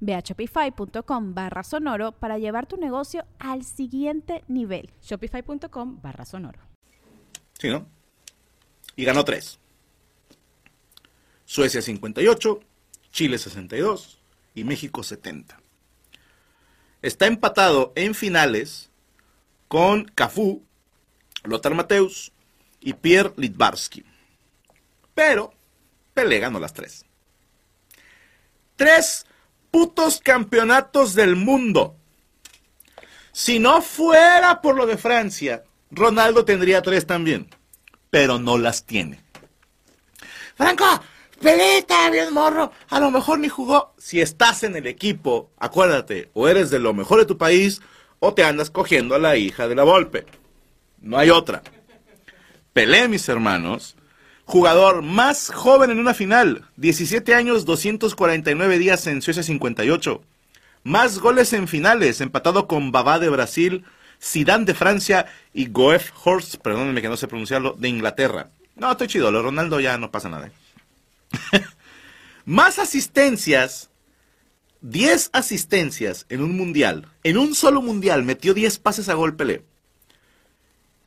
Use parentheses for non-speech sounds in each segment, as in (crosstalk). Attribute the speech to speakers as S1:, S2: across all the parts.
S1: Ve a shopify.com barra sonoro para llevar tu negocio al siguiente nivel.
S2: Shopify.com barra sonoro.
S3: Sí, ¿no? Y ganó tres. Suecia 58, Chile 62 y México 70. Está empatado en finales con Cafú, Lothar Mateus y Pierre Litvarsky. Pero Pelé ganó las tres. Tres putos campeonatos del mundo. Si no fuera por lo de Francia, Ronaldo tendría tres también, pero no las tiene. Franco, pelita, bien morro, a lo mejor ni jugó. Si estás en el equipo, acuérdate, o eres de lo mejor de tu país, o te andas cogiendo a la hija de la Volpe. No hay otra. Pelé, mis hermanos, Jugador más joven en una final, 17 años, 249 días en Suecia 58. Más goles en finales, empatado con Babá de Brasil, Zidane de Francia y Goef Horst, perdónenme que no sé pronunciarlo, de Inglaterra. No, estoy chido, lo Ronaldo ya no pasa nada. (laughs) más asistencias, 10 asistencias en un mundial. En un solo mundial metió 10 pases a gol Pelé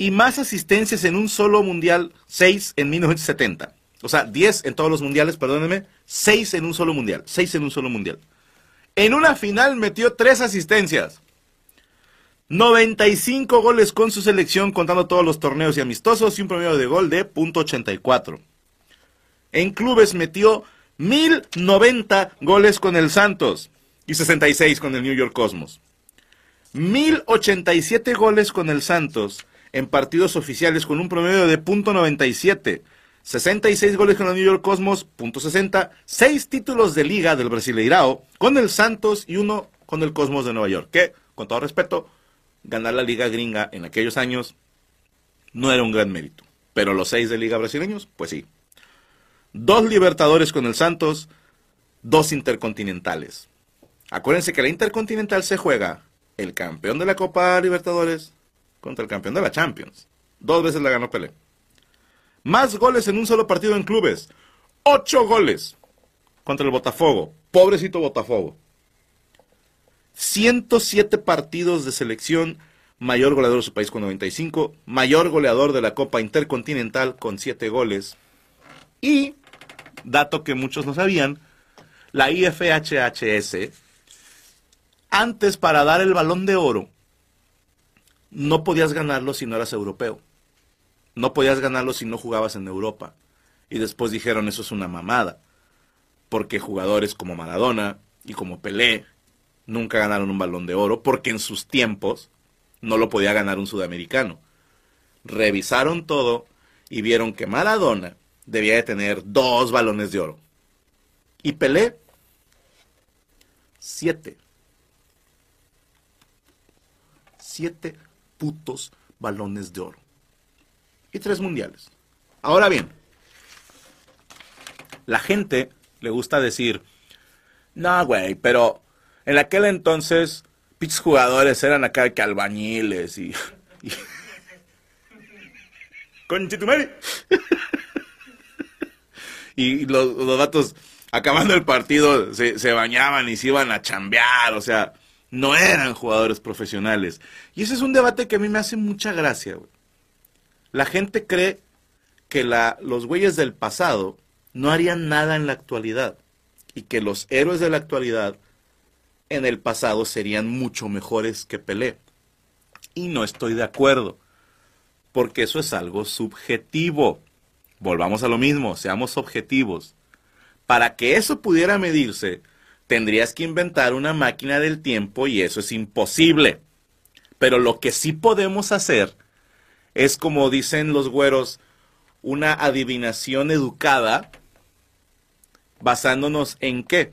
S3: y más asistencias en un solo mundial, 6 en 1970. O sea, 10 en todos los mundiales, perdónenme, 6 en un solo mundial, 6 en un solo mundial. En una final metió 3 asistencias. 95 goles con su selección contando todos los torneos y amistosos y un promedio de gol de .84. En clubes metió 1090 goles con el Santos y 66 con el New York Cosmos. 1087 goles con el Santos en partidos oficiales con un promedio de .97. 66 goles con el New York Cosmos, .60, 6 títulos de liga del Brasileirao con el Santos y uno con el Cosmos de Nueva York, que, con todo respeto, ganar la liga gringa en aquellos años no era un gran mérito. Pero los 6 de liga brasileños, pues sí. Dos Libertadores con el Santos, dos Intercontinentales. Acuérdense que la Intercontinental se juega el campeón de la Copa Libertadores contra el campeón de la Champions. Dos veces la ganó Pelé. Más goles en un solo partido en clubes. Ocho goles contra el Botafogo. Pobrecito Botafogo. 107 partidos de selección. Mayor goleador de su país con 95. Mayor goleador de la Copa Intercontinental con 7 goles. Y, dato que muchos no sabían, la IFHHS, antes para dar el balón de oro, no podías ganarlo si no eras europeo. No podías ganarlo si no jugabas en Europa. Y después dijeron, eso es una mamada. Porque jugadores como Maradona y como Pelé nunca ganaron un balón de oro porque en sus tiempos no lo podía ganar un sudamericano. Revisaron todo y vieron que Maradona debía de tener dos balones de oro. Y Pelé, siete. Siete putos balones de oro. Y tres mundiales. Ahora bien, la gente le gusta decir, no, güey, pero en aquel entonces, pichos jugadores eran acá que albañiles y... y... (laughs) (laughs) y los, los vatos, acabando el partido, se, se bañaban y se iban a chambear, o sea, no eran jugadores profesionales. Y ese es un debate que a mí me hace mucha gracia. La gente cree que la, los güeyes del pasado no harían nada en la actualidad y que los héroes de la actualidad en el pasado serían mucho mejores que Pelé. Y no estoy de acuerdo. porque eso es algo subjetivo. Volvamos a lo mismo, seamos objetivos. Para que eso pudiera medirse, tendrías que inventar una máquina del tiempo y eso es imposible. Pero lo que sí podemos hacer es, como dicen los güeros, una adivinación educada basándonos en qué.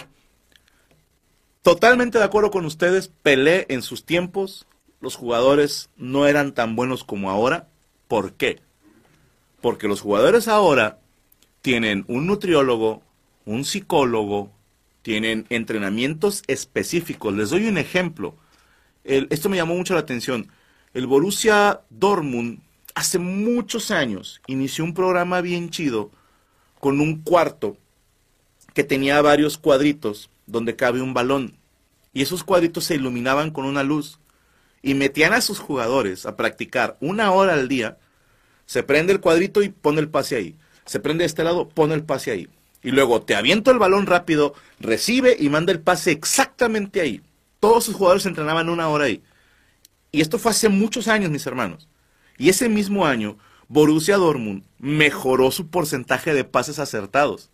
S3: Totalmente de acuerdo con ustedes, Pelé en sus tiempos, los jugadores no eran tan buenos como ahora. ¿Por qué? Porque los jugadores ahora tienen un nutriólogo, un psicólogo, tienen entrenamientos específicos. Les doy un ejemplo. esto me llamó mucho la atención. El Borussia Dortmund hace muchos años inició un programa bien chido con un cuarto que tenía varios cuadritos donde cabe un balón. Y esos cuadritos se iluminaban con una luz. Y metían a sus jugadores a practicar una hora al día. Se prende el cuadrito y pone el pase ahí. Se prende de este lado, pone el pase ahí. Y luego te aviento el balón rápido, recibe y manda el pase exactamente ahí. Todos sus jugadores entrenaban una hora ahí. Y esto fue hace muchos años, mis hermanos. Y ese mismo año, Borussia Dortmund mejoró su porcentaje de pases acertados.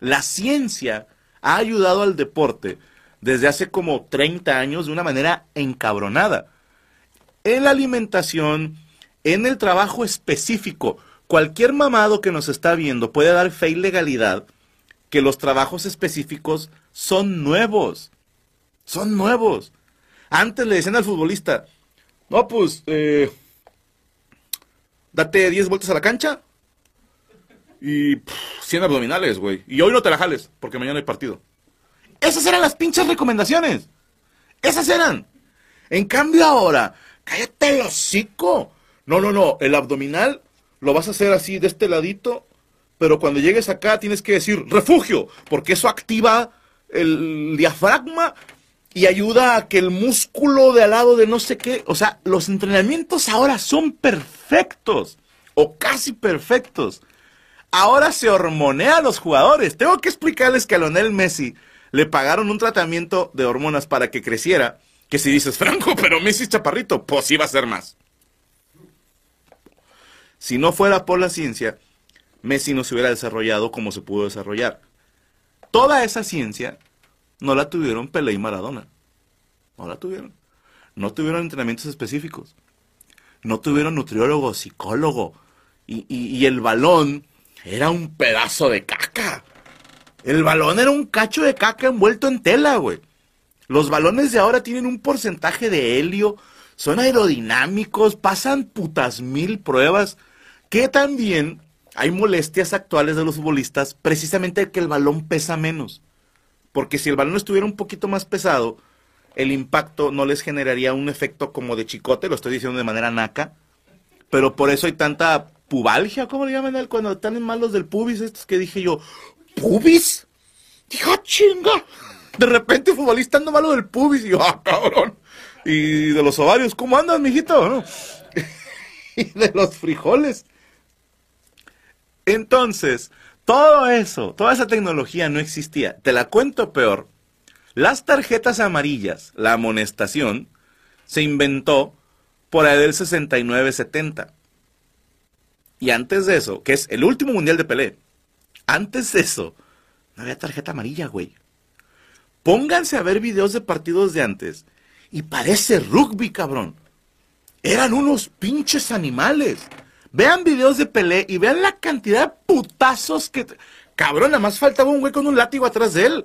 S3: La ciencia ha ayudado al deporte desde hace como 30 años de una manera encabronada. En la alimentación, en el trabajo específico, cualquier mamado que nos está viendo puede dar fe y legalidad que los trabajos específicos son nuevos. Son nuevos. Antes le decían al futbolista, no, pues, eh, date 10 vueltas a la cancha y 100 abdominales, güey. Y hoy no te la jales, porque mañana hay partido. Esas eran las pinches recomendaciones. Esas eran. En cambio ahora, cállate el hocico. No, no, no, el abdominal lo vas a hacer así de este ladito, pero cuando llegues acá tienes que decir refugio, porque eso activa el diafragma y ayuda a que el músculo de al lado de no sé qué, o sea, los entrenamientos ahora son perfectos o casi perfectos. Ahora se hormonea a los jugadores. Tengo que explicarles que a Lionel Messi le pagaron un tratamiento de hormonas para que creciera, que si dices, Franco, pero Messi es chaparrito, pues iba a ser más. Si no fuera por la ciencia, Messi no se hubiera desarrollado como se pudo desarrollar. Toda esa ciencia no la tuvieron Pelé y Maradona. No la tuvieron. No tuvieron entrenamientos específicos. No tuvieron nutriólogo, psicólogo. Y, el balón era un pedazo de caca. El balón era un cacho de caca envuelto en tela, güey. Los balones de ahora tienen un porcentaje de helio, son aerodinámicos, pasan putas mil pruebas, que también hay molestias actuales de los futbolistas precisamente que el balón pesa menos. Porque si el balón estuviera un poquito más pesado, el impacto no les generaría un efecto como de chicote, lo estoy diciendo de manera naca, pero por eso hay tanta pubalgia, ¿cómo le llaman? Cuando están en malos del pubis, estos que dije yo, ¿pubis? Dijo, chinga. De repente un futbolista anda malo del pubis y yo, ah, cabrón. Y de los ovarios, ¿cómo andas, mijito? (laughs) y de los frijoles. Entonces, todo eso, toda esa tecnología no existía. Te la cuento peor. Las tarjetas amarillas, la amonestación, se inventó por ahí del 69-70. Y antes de eso, que es el último mundial de Pelé, antes de eso, no había tarjeta amarilla, güey. Pónganse a ver videos de partidos de antes y parece rugby, cabrón. Eran unos pinches animales. Vean videos de Pelé y vean la cantidad de putazos que... Cabrón, nada más faltaba un güey con un látigo atrás de él.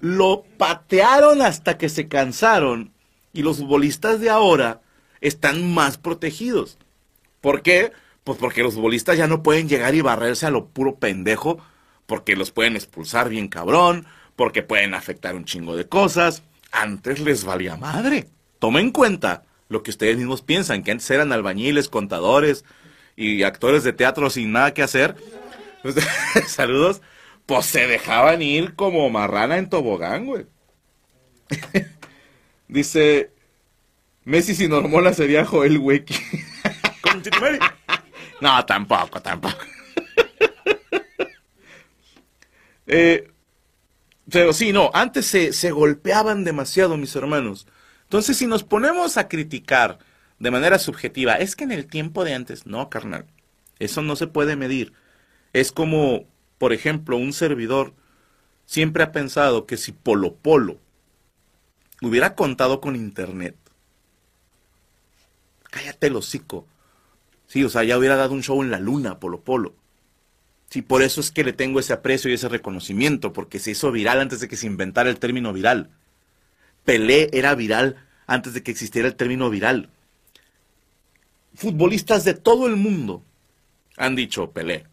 S3: Lo patearon hasta que se cansaron y los futbolistas de ahora están más protegidos. ¿Por qué? Pues porque los futbolistas ya no pueden llegar y barrerse a lo puro pendejo, porque los pueden expulsar bien cabrón, porque pueden afectar un chingo de cosas. Antes les valía madre. Tomen en cuenta lo que ustedes mismos piensan, que antes eran albañiles, contadores y actores de teatro sin nada que hacer. (laughs) Saludos. Pues se dejaban ir como marrana en tobogán, güey. (laughs) Dice, Messi sin hormonas sería Joel Weki. (laughs) no, tampoco, tampoco. eh, pero sí, no, antes se, se golpeaban demasiado mis hermanos. Entonces, si nos ponemos a criticar de manera subjetiva, es que en el tiempo de antes, no, carnal, eso no se puede medir. Es como, por ejemplo, un servidor siempre ha pensado que si Polo Polo hubiera contado con Internet, cállate el hocico. Sí, o sea, ya hubiera dado un show en la luna, Polo Polo. Por eso es que le tengo ese aprecio y ese reconocimiento, porque se hizo viral antes de que se inventara el término viral. Pelé era viral antes de que existiera el término viral. Futbolistas de todo el mundo han dicho Pelé.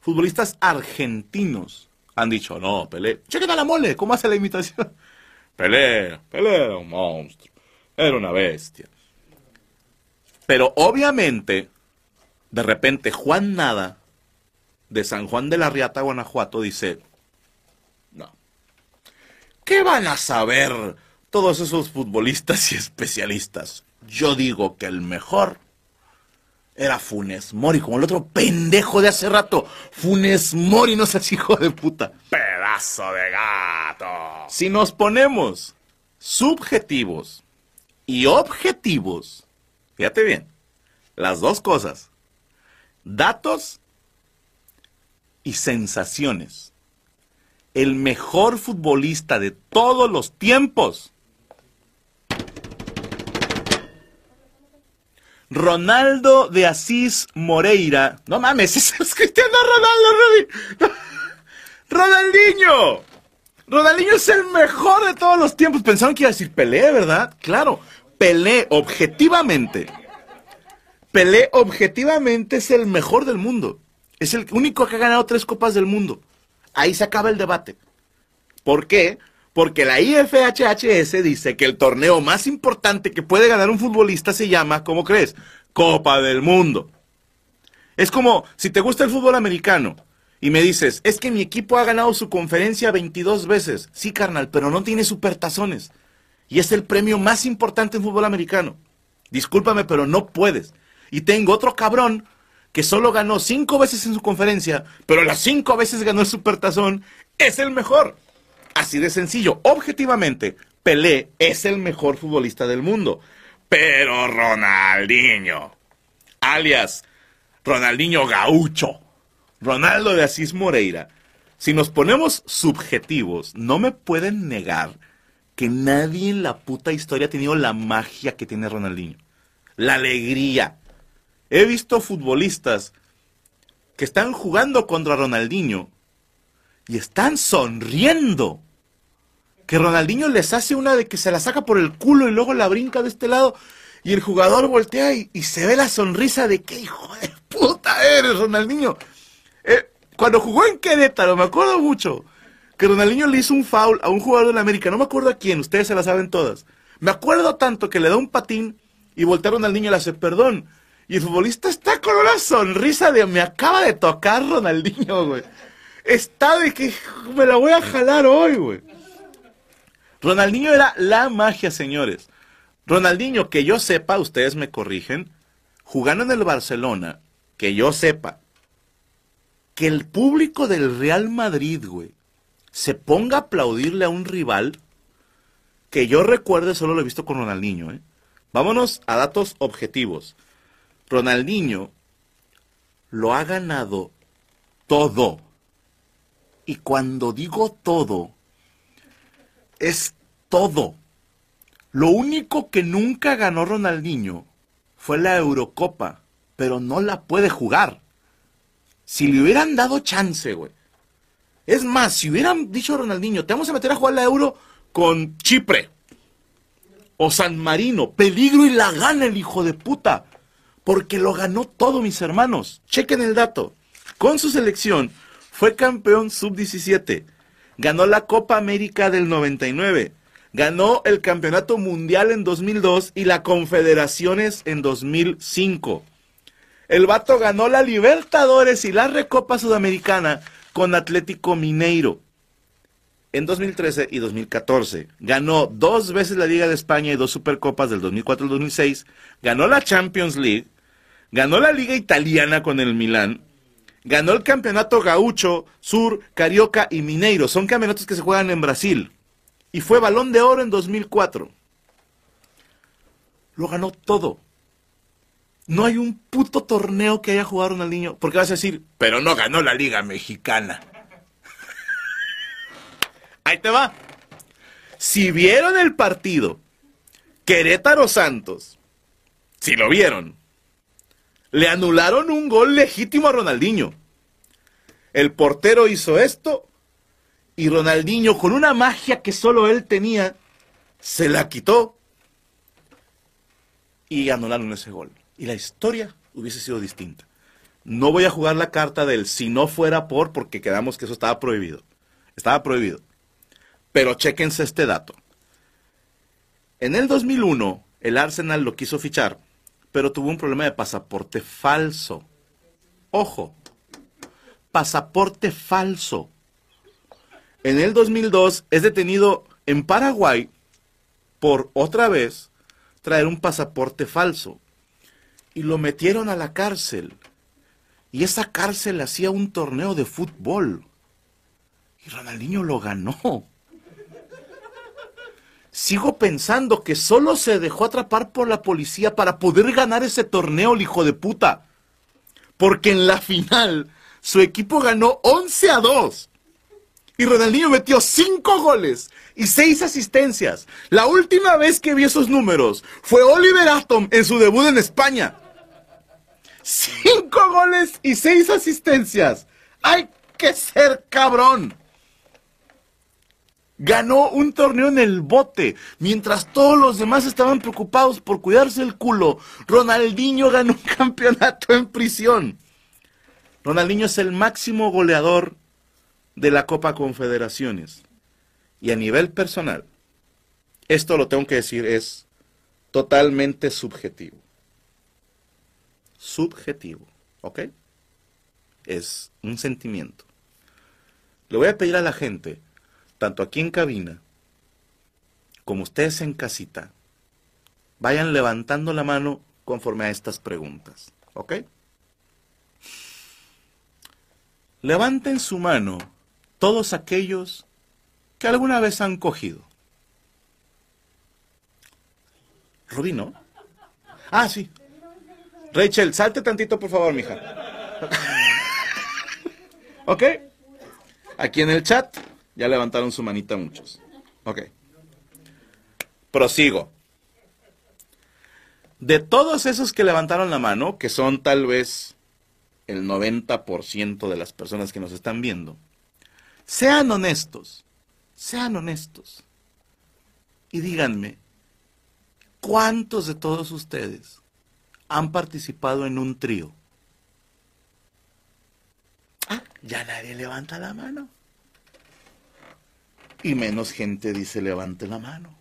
S3: Futbolistas argentinos han dicho, no, Pelé. Chequen a la mole, ¿cómo hace la imitación? (laughs) Pelé, Pelé era un monstruo, era una bestia. Pero obviamente, de repente, Juan Nada, de San Juan de la Riata, Guanajuato, dice, ¿qué van a saber todos esos futbolistas y especialistas? Yo digo que el mejor era Funes Mori, como el otro pendejo de hace rato. Funes Mori, no seas hijo de puta. Pedazo de gato. Si nos ponemos subjetivos y objetivos, fíjate bien, las dos cosas, datos y sensaciones. El mejor futbolista de todos los tiempos Ronaldo de Asís Moreira. No mames, (laughs) es Cristiano Ronaldo, (laughs) Ronaldinho. Ronaldinho es el mejor de todos los tiempos. Pensaron que iba a decir Pelé, ¿verdad? Claro, Pelé, objetivamente. Pelé, objetivamente, es el mejor del mundo. Es el único que ha ganado tres copas del mundo. Ahí se acaba el debate. ¿Por qué? Porque la IFHHS dice que el torneo más importante que puede ganar un futbolista se llama, ¿cómo crees? Copa del Mundo. Es como si te gusta el fútbol americano y me dices, es que mi equipo ha ganado su conferencia 22 veces. Sí, carnal, pero no tiene supertazones. Y es el premio más importante en fútbol americano. Discúlpame, pero no puedes. Y tengo otro cabrón que solo ganó cinco veces en su conferencia, pero las cinco veces ganó el supertazón, es el mejor. Así de sencillo. Objetivamente, Pelé es el mejor futbolista del mundo. Pero Ronaldinho, alias Ronaldinho Gaucho, Ronaldo de Asís Moreira, si nos ponemos subjetivos, no me pueden negar que nadie en la puta historia ha tenido la magia que tiene Ronaldinho. La alegría. He visto futbolistas que están jugando contra Ronaldinho y están sonriendo. Que Ronaldinho les hace una de que se la saca por el culo y luego la brinca de este lado. Y el jugador voltea y, se ve la sonrisa de que hijo de puta eres, Ronaldinho. Eh, cuando jugó en Querétaro, me acuerdo mucho, que Ronaldinho le hizo un foul a un jugador de la América, no me acuerdo a quién, ustedes se la saben todas. Me acuerdo tanto que le da un patín y voltea a Ronaldinho y le hace perdón. Y el futbolista está con una sonrisa de me acaba de tocar Ronaldinho, güey está de que me la voy a jalar hoy, güey. Ronaldinho era la magia, señores. Ronaldinho, que yo sepa, ustedes me corrigen, jugando en el Barcelona, que yo sepa, que el público del Real Madrid, güey, se ponga a aplaudirle a un rival, que yo recuerde, solo lo he visto con Ronaldinho, ¿eh? Vámonos a datos objetivos. Ronaldinho lo ha ganado todo y cuando digo todo, es todo. Lo único que nunca ganó Ronaldinho fue la Eurocopa, pero no la puede jugar. Si le hubieran dado chance, güey. Es más, si hubieran dicho a Ronaldinho, te vamos a meter a jugar la Euro con Chipre o San Marino, peligro y la gana el hijo de puta. Porque lo ganó todo, mis hermanos. Chequen el dato. Con su selección fue campeón sub-17. Ganó la Copa América del 99. Ganó el Campeonato Mundial en 2002 y la Confederaciones en 2005. El vato ganó la Libertadores y la Recopa Sudamericana con Atlético Mineiro en 2013 y 2014. Ganó dos veces la Liga de España y dos Supercopas del 2004 y 2006. Ganó la Champions League. Ganó la Liga Italiana con el Milán Ganó el campeonato gaucho, sur, carioca y mineiro. Son campeonatos que se juegan en Brasil. Y fue balón de oro en 2004. lo ganó todo. No hay un puto torneo que haya jugado Ronaldinho. Porque vas a decir, pero no ganó la Liga Mexicana. (laughs) Ahí te va. Si vieron el partido Querétaro Santos, si lo vieron, le anularon un gol legítimo a Ronaldinho. El portero hizo esto y Ronaldinho, con una magia que solo él tenía, se la quitó y anularon ese gol. Y la historia hubiese sido distinta. No voy a jugar la carta del si no fuera por, porque quedamos que eso estaba prohibido. Estaba prohibido. Pero chéquense este dato. En el 2001, el Arsenal lo quiso fichar, pero tuvo un problema de pasaporte falso. Ojo, pasaporte falso. En el 2002 es detenido en Paraguay por otra vez traer un pasaporte falso. Y lo metieron a la cárcel. Y esa cárcel hacía un torneo de fútbol. Y Ronaldinho lo ganó. Sigo pensando que solo se dejó atrapar por la policía para poder ganar ese torneo, el hijo de puta. Porque en la final su equipo ganó 11 a 2. Y Ronaldinho metió 5 goles y 6 asistencias. La última vez que vi esos números fue Oliver Atom en su debut en España. 5 goles y 6 asistencias. Hay que ser cabrón ganó un torneo en el bote, mientras todos los demás estaban preocupados por cuidarse el culo. Ronaldinho ganó un (laughs) campeonato en prisión. Ronaldinho es el máximo goleador de la Copa Confederaciones. Y a nivel personal, esto lo tengo que decir, es totalmente subjetivo. Subjetivo, ¿ok? Es un sentimiento. Le voy a pedir a la gente tanto aquí en cabina como ustedes en casita, vayan levantando la mano conforme a estas preguntas. ¿Ok? Levanten su mano todos aquellos que alguna vez han cogido. Rubí, ¿no? Ah, sí. Rachel, salte tantito, por favor, mija. (laughs) ¿Ok? Aquí en el chat ya levantaron su manita muchos. Ok. Prosigo. De todos esos que levantaron la mano, que son tal vez el 90% de las personas que nos están viendo, sean honestos, sean honestos. Y díganme, ¿cuántos de todos ustedes han participado en un trío? Ah, ya nadie levanta la mano y menos gente dice levante la mano.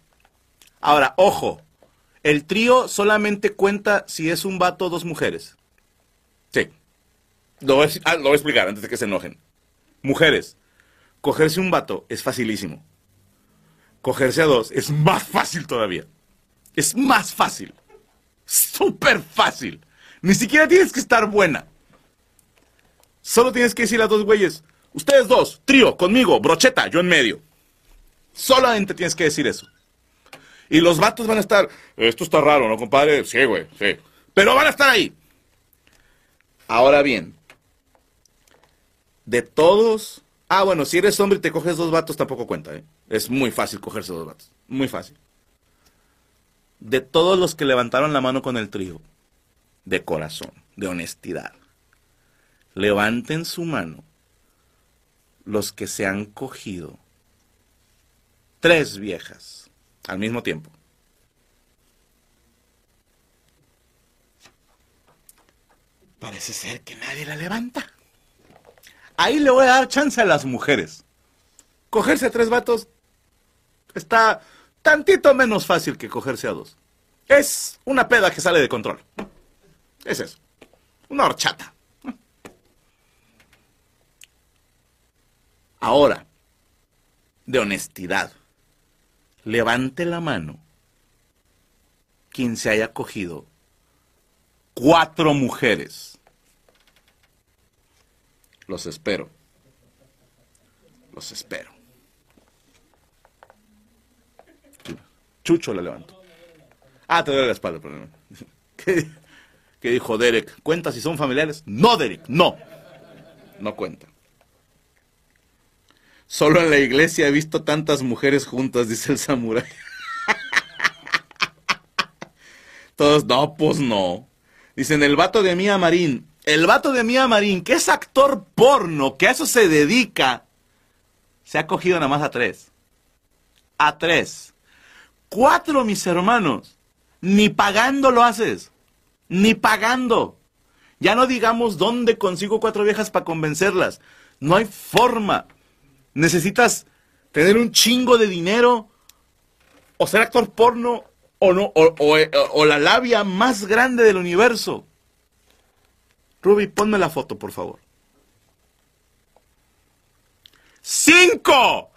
S3: Ahora, ojo, el trío solamente cuenta si es un vato o dos mujeres. Sí. Lo voy, a, ah, lo voy a explicar antes de que se enojen. Mujeres, cogerse un vato es facilísimo. Cogerse a dos es más fácil todavía. Es más fácil. Súper fácil. Ni siquiera tienes que estar buena. Solo tienes que decir a dos güeyes, ustedes dos, trío, conmigo, brocheta, yo en medio. Solamente tienes que decir eso. Y los vatos van a estar, esto está raro, ¿no, compadre? Sí, güey, sí. Pero van a estar ahí. Ahora bien, de todos... Ah, bueno, si eres hombre y te coges dos vatos tampoco cuenta, ¿eh? Es muy fácil cogerse dos vatos. Muy fácil. De todos los que levantaron la mano con el trío, de corazón, de honestidad, levanten su mano los que se han cogido tres viejas al mismo tiempo. Parece ser que nadie la levanta. Ahí le voy a dar chance a las mujeres. Cogerse a tres vatos está tantito menos fácil que cogerse a dos. Es una peda que sale de control. Es eso. Una horchata. Ahora, de honestidad levante la mano quien se haya cogido cuatro mujeres. Los espero. Los espero. Chucho la levanto. Ah, te duele la espalda, perdón. (laughs) ¿Qué, ¿Qué dijo Derek? ¿Cuenta si son familiares? No, Derek, no. No cuenta. Solo en la iglesia he visto tantas mujeres juntas, dice el samurái. Todos, no, pues no. Dicen, el vato de Mía Marín. El vato de Mía Marín, que es actor porno, que a eso se dedica, se ha cogido nada más a tres. A tres. Cuatro, mis hermanos. Ni pagando lo haces. Ni pagando. Ya no digamos dónde consigo cuatro viejas para convencerlas. No hay forma. Necesitas tener un chingo de dinero o ser actor porno o, no, o, la labia más grande del universo. Ruby, ponme la foto, por favor. ¡Cinco!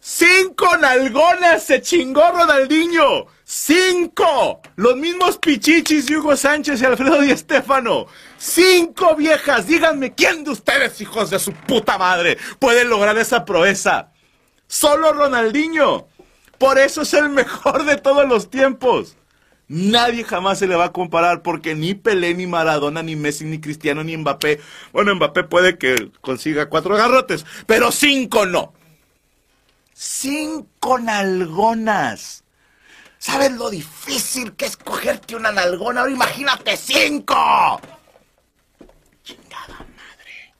S3: ¡Cinco nalgonas se chingó Ronaldinho! ¡Cinco! Los mismos Pichichis y Hugo Sánchez y Alfredo Di Stéfano. ¡Cinco viejas! Díganme, ¿quién de ustedes, hijos de su puta madre, puede lograr esa proeza? Solo Ronaldinho. Por eso es el mejor de todos los tiempos. Nadie jamás se le va a comparar porque ni Pelé, ni Maradona, ni Messi, ni Cristiano, ni Mbappé. Bueno, Mbappé puede que consiga cuatro garrotes, pero cinco no. Cinco nalgonas. ¿Sabes lo difícil que es cogerte una nalgona? Ahora imagínate cinco. Chingada madre.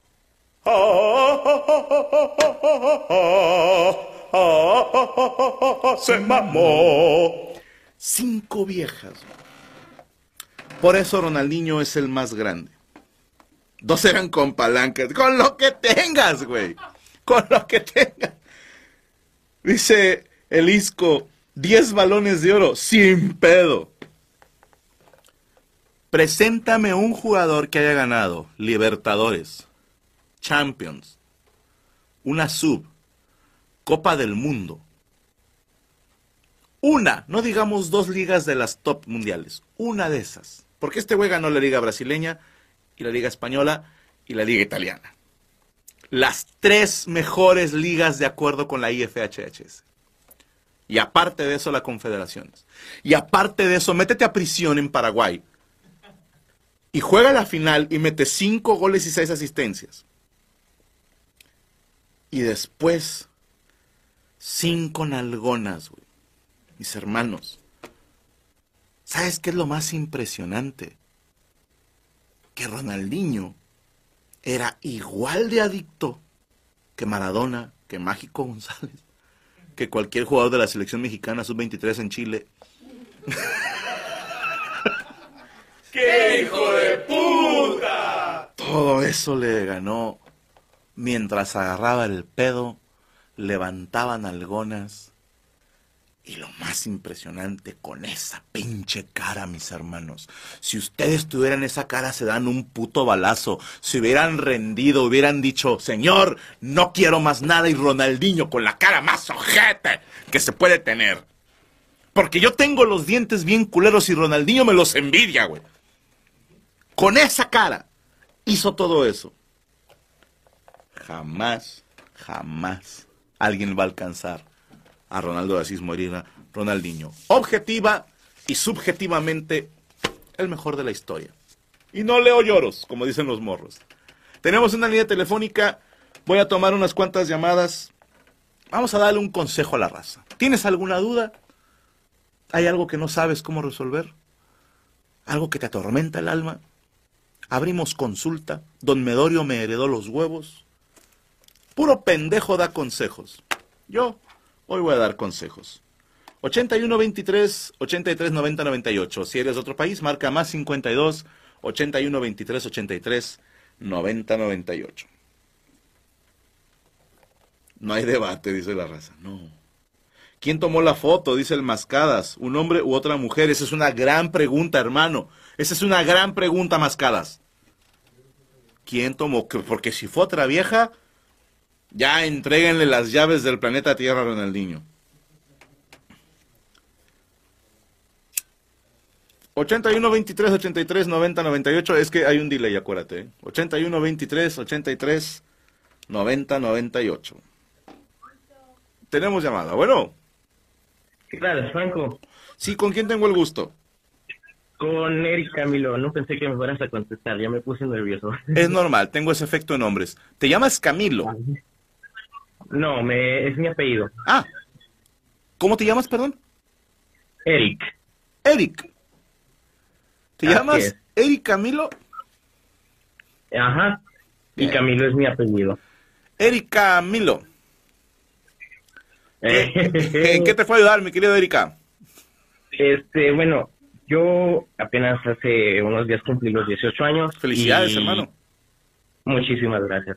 S3: Se mamó. Cinco viejas. Por eso Ronaldinho es el más grande. Dos eran con palancas. Con lo que tengas, güey. Con lo que tengas. Dice el Isco, 10 balones de oro, sin pedo. Preséntame un jugador que haya ganado Libertadores, Champions, una sub, Copa del Mundo. Una, no digamos dos ligas de las top mundiales, una de esas. Porque este güey ganó la liga brasileña y la liga española y la liga italiana las tres mejores ligas de acuerdo con la IFHHS. Y aparte de eso, las confederaciones. Y aparte de eso, métete a prisión en Paraguay. Y juega la final y mete cinco goles y seis asistencias. Y después, cinco nalgonas, güey. Mis hermanos. ¿Sabes qué es lo más impresionante? Que Ronaldinho era igual de adicto que Maradona, que Mágico González, que cualquier jugador de la selección mexicana sub-23 en Chile. (laughs) ¡Qué hijo de puta! Todo eso le ganó mientras agarraba el pedo, levantaban algonas y lo más impresionante, con esa pinche cara, mis hermanos. Si ustedes tuvieran esa cara, se dan un puto balazo. Si hubieran rendido, hubieran dicho, Señor, no quiero más nada. Y Ronaldinho con la cara más ojete que se puede tener. Porque yo tengo los dientes bien culeros y Ronaldinho me los envidia, güey. Con esa cara hizo todo eso. Jamás, jamás alguien va a alcanzar a Ronaldo de Asís Moreira, Ronaldinho. Objetiva y subjetivamente el mejor de la historia. Y no leo lloros, como dicen los morros. Tenemos una línea telefónica, voy a tomar unas cuantas llamadas. Vamos a darle un consejo a la raza. ¿Tienes alguna duda? ¿Hay algo que no sabes cómo resolver? ¿Algo que te atormenta el alma? Abrimos consulta. Don Medorio me heredó los huevos. Puro pendejo da consejos. Yo Hoy voy a dar consejos. 81 23 83 90 98. Si eres de otro país, marca más 52 81 23 83 90 98. No hay debate, dice la raza. No. ¿Quién tomó la foto? Dice el Mascadas. ¿Un hombre u otra mujer? Esa es una gran pregunta, hermano. Esa es una gran pregunta, Mascadas. ¿Quién tomó? Porque si fue otra vieja, ya entréguenle las llaves del planeta Tierra a Ronaldinho. 81 23 83 90 98 es que hay un delay, acuérdate. ¿eh? 81 23 83 90 98. Tenemos llamada. Bueno.
S4: ¿Qué tal, Franco?
S3: Sí, ¿con quién tengo el gusto?
S4: Con Eric Camilo, no pensé que me fueras a contestar, ya me puse nervioso.
S3: Es normal, tengo ese efecto en hombres. ¿Te llamas Camilo?
S4: No, me, es mi apellido.
S3: Ah, ¿cómo te llamas, perdón?
S4: Eric.
S3: Eric. ¿Te
S4: Así
S3: llamas
S4: es.
S3: Eric Camilo?
S4: Ajá. Y. Camilo es mi apellido.
S3: Eric Camilo. ¿Qué- (laughs)
S4: Eh,
S3: ¿En qué te fue a ayudar, mi querido Erika?
S4: Este, bueno, yo apenas hace unos días cumplí los 18 años.
S3: Felicidades,
S4: y-
S3: hermano.
S4: Muchísimas gracias.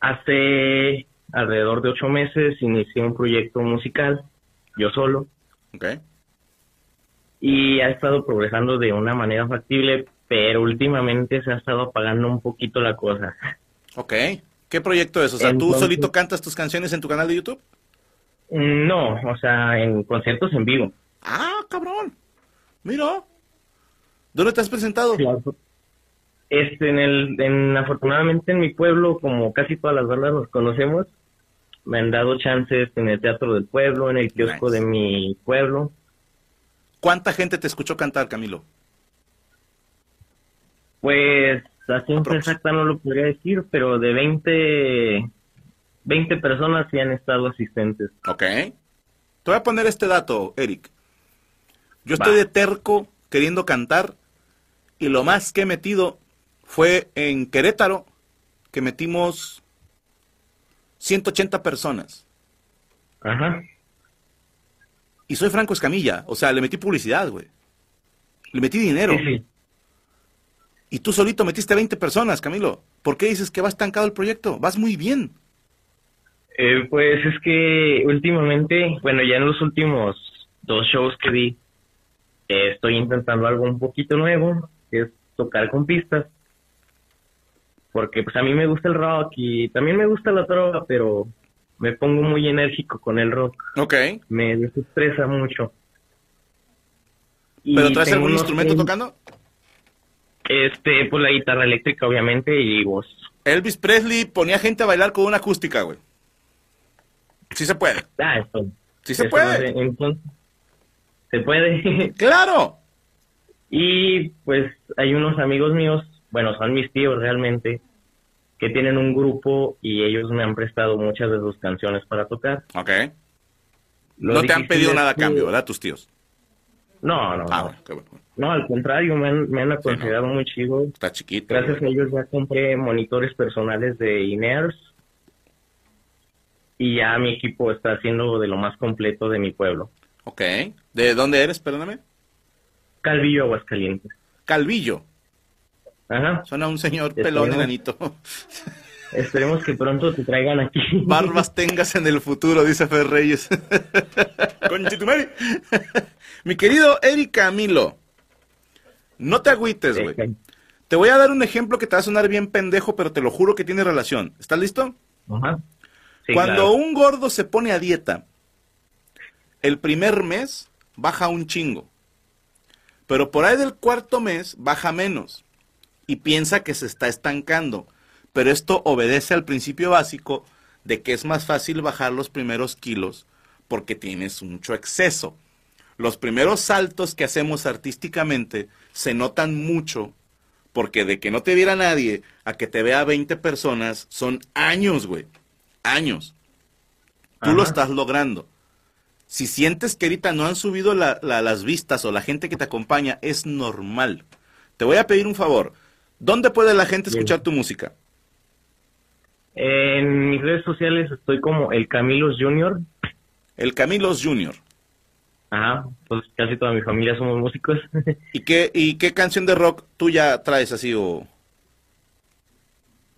S4: Hace alrededor de ocho meses inicié un proyecto musical, yo solo,
S3: Ok.
S4: y ha estado progresando de una manera factible, pero últimamente se ha estado apagando un poquito la cosa.
S3: Ok. ¿Qué proyecto es? O sea, ¿tú
S4: Entonces-
S3: solito cantas tus canciones en tu canal de YouTube?
S4: No, o sea, en conciertos en vivo.
S3: Ah, cabrón. Mira. ¿Dónde te has presentado?
S4: Este, en el, en, afortunadamente en mi pueblo, como casi todas las bandas nos conocemos, me han dado chances en el Teatro del Pueblo, en el kiosco
S3: Nice.
S4: de mi pueblo.
S3: ¿Cuánta gente te escuchó cantar, Camilo?
S4: Pues, la ciencia
S3: Aprox.
S4: exacta no lo podría decir, pero de 20, 20 personas sí han estado asistentes.
S3: Ok. Te voy a poner este dato, Eric. Yo estoy de terco queriendo cantar y lo más que he metido fue en Querétaro, que metimos 180 personas.
S4: Ajá.
S3: Y soy Franco Escamilla, o sea, le metí publicidad, güey. Le metí dinero.
S4: Sí, sí.
S3: Y tú solito metiste 20 personas, Camilo. ¿Por qué dices que va estancado el proyecto? Vas muy bien.
S4: Eh, pues es que últimamente, bueno, ya en los últimos dos shows que di, eh, estoy intentando algo un poquito nuevo, que es tocar con pistas. Porque pues a mí me gusta el rock y también me gusta la trova, pero me pongo muy enérgico con el rock.
S3: Ok.
S4: Me desestresa mucho.
S3: ¿Pero traes algún instrumento tocando?
S4: Este, pues la guitarra eléctrica, obviamente, y voz.
S3: Elvis Presley ponía gente a bailar con una acústica, güey. Sí se puede.
S4: Ah, eso.
S3: Sí se
S4: eso
S3: puede.
S4: no sé, entonces, se puede. (laughs)
S3: ¡Claro!
S4: y pues hay unos amigos míos, bueno, son mis tíos realmente, que tienen un grupo y ellos me han prestado muchas de sus canciones para tocar.
S3: Ok.
S4: Lo
S3: no te han pedido nada a cambio, ¿verdad? Tus tíos.
S4: No, no,
S3: Ah,
S4: no.
S3: bueno, qué bueno.
S4: No, al contrario, me han, me han aconsejado muy chido.
S3: Está chiquito.
S4: Gracias a ellos ya compré monitores personales de Inears y ya mi equipo está haciendo de lo más completo de mi pueblo.
S3: Ok. ¿De dónde eres, perdóname?
S4: Calvillo, Aguascalientes.
S3: Calvillo.
S4: Ajá.
S3: Suena un señor
S4: Esperemos.
S3: pelón enanito. (laughs)
S4: Esperemos que pronto te traigan aquí. (laughs)
S3: Barbas tengas en el futuro, dice Fer Reyes. (laughs) Conchetumare. Mi querido Eric Camilo, no te agüites, güey. Te voy a dar un ejemplo que te va a sonar bien pendejo, pero te lo juro que tiene relación. ¿Estás listo?
S4: Ajá. Sí,
S3: Cuando
S4: claro.
S3: un gordo se pone a dieta, el primer mes baja un chingo. Pero por ahí del cuarto mes baja menos. Y piensa que se está estancando. Pero esto obedece al principio básico de que es más fácil bajar los primeros kilos porque tienes mucho exceso. Los primeros saltos que hacemos artísticamente se notan mucho porque de que no te viera nadie a que te vea 20 personas son años, güey. Años. Tú lo estás logrando. Si sientes que ahorita no han subido la- la- las vistas o la gente que te acompaña, es normal. Te voy a pedir un favor. ¿Dónde puede la gente escuchar tu música?
S4: En mis redes sociales estoy como el Camilos Junior.
S3: El Camilos Junior.
S4: Ajá, pues casi toda mi familia somos músicos. (laughs)
S3: ¿Y qué, ¿Y qué canción de rock tú ya traes así o...?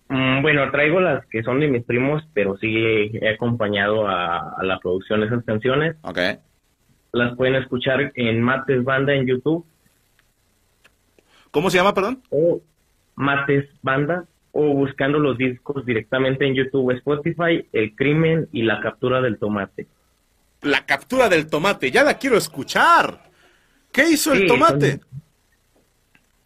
S4: Mm, bueno, traigo las que son de mis primos, pero sí he acompañado a, a la producción de esas canciones.
S3: Ok.
S4: Las pueden escuchar en Mates Banda en YouTube
S3: ¿Cómo se llama, perdón?
S4: o Mates Banda o buscando los discos directamente en YouTube o Spotify, El Crimen y La Captura del Tomate.
S3: La captura del tomate. Ya la quiero escuchar. ¿Qué hizo el tomate?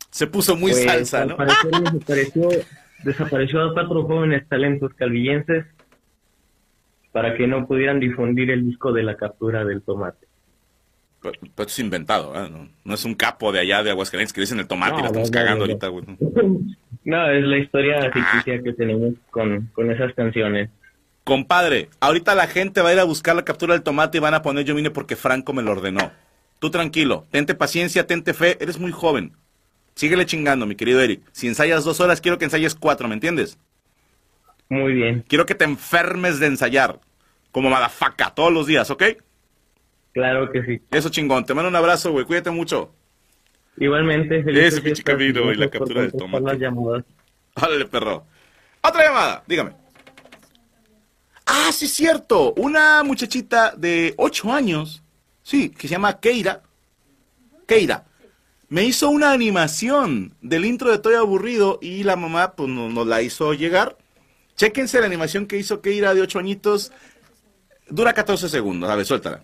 S3: Se puso muy
S4: Pues,
S3: salsa,
S4: al
S3: ¿no? (laughs)
S4: desapareció a cuatro jóvenes talentos calvillenses para que no pudieran difundir el disco de la captura del tomate.
S3: Pero, pero es inventado, ¿eh? no, no es un capo de allá de Aguascalientes que dicen el tomate y la estamos
S4: no,
S3: cagando
S4: no.
S3: ahorita, güey.
S4: No, es la historia ficticia que tenemos con, con esas canciones.
S3: Compadre, ahorita la gente va a ir a buscar la captura del tomate y van a poner yo vine porque Franco me lo ordenó. Tú tranquilo, tente paciencia, tente fe, eres muy joven. Síguele chingando, mi querido Eric. Si ensayas dos horas, quiero que ensayes cuatro, ¿me entiendes?
S4: Muy bien,
S3: Quiero que te enfermes de ensayar. Como madafaca, todos los días, ¿ok?
S4: Claro que sí.
S3: Eso chingón. Te mando un abrazo, güey. Cuídate mucho.
S4: Igualmente, felices
S3: Ese pinche camino y la captura del tomate. Órale, perro. Otra llamada, dígame. Ah, sí, cierto. Una muchachita de 8 años, sí, que se llama Keira. Keira. Me hizo una animación del intro de Estoy aburrido y la mamá pues no- nos la hizo llegar. Chéquense la animación que hizo Keira de 8 añitos. Dura 14 segundos. A ver, suéltala.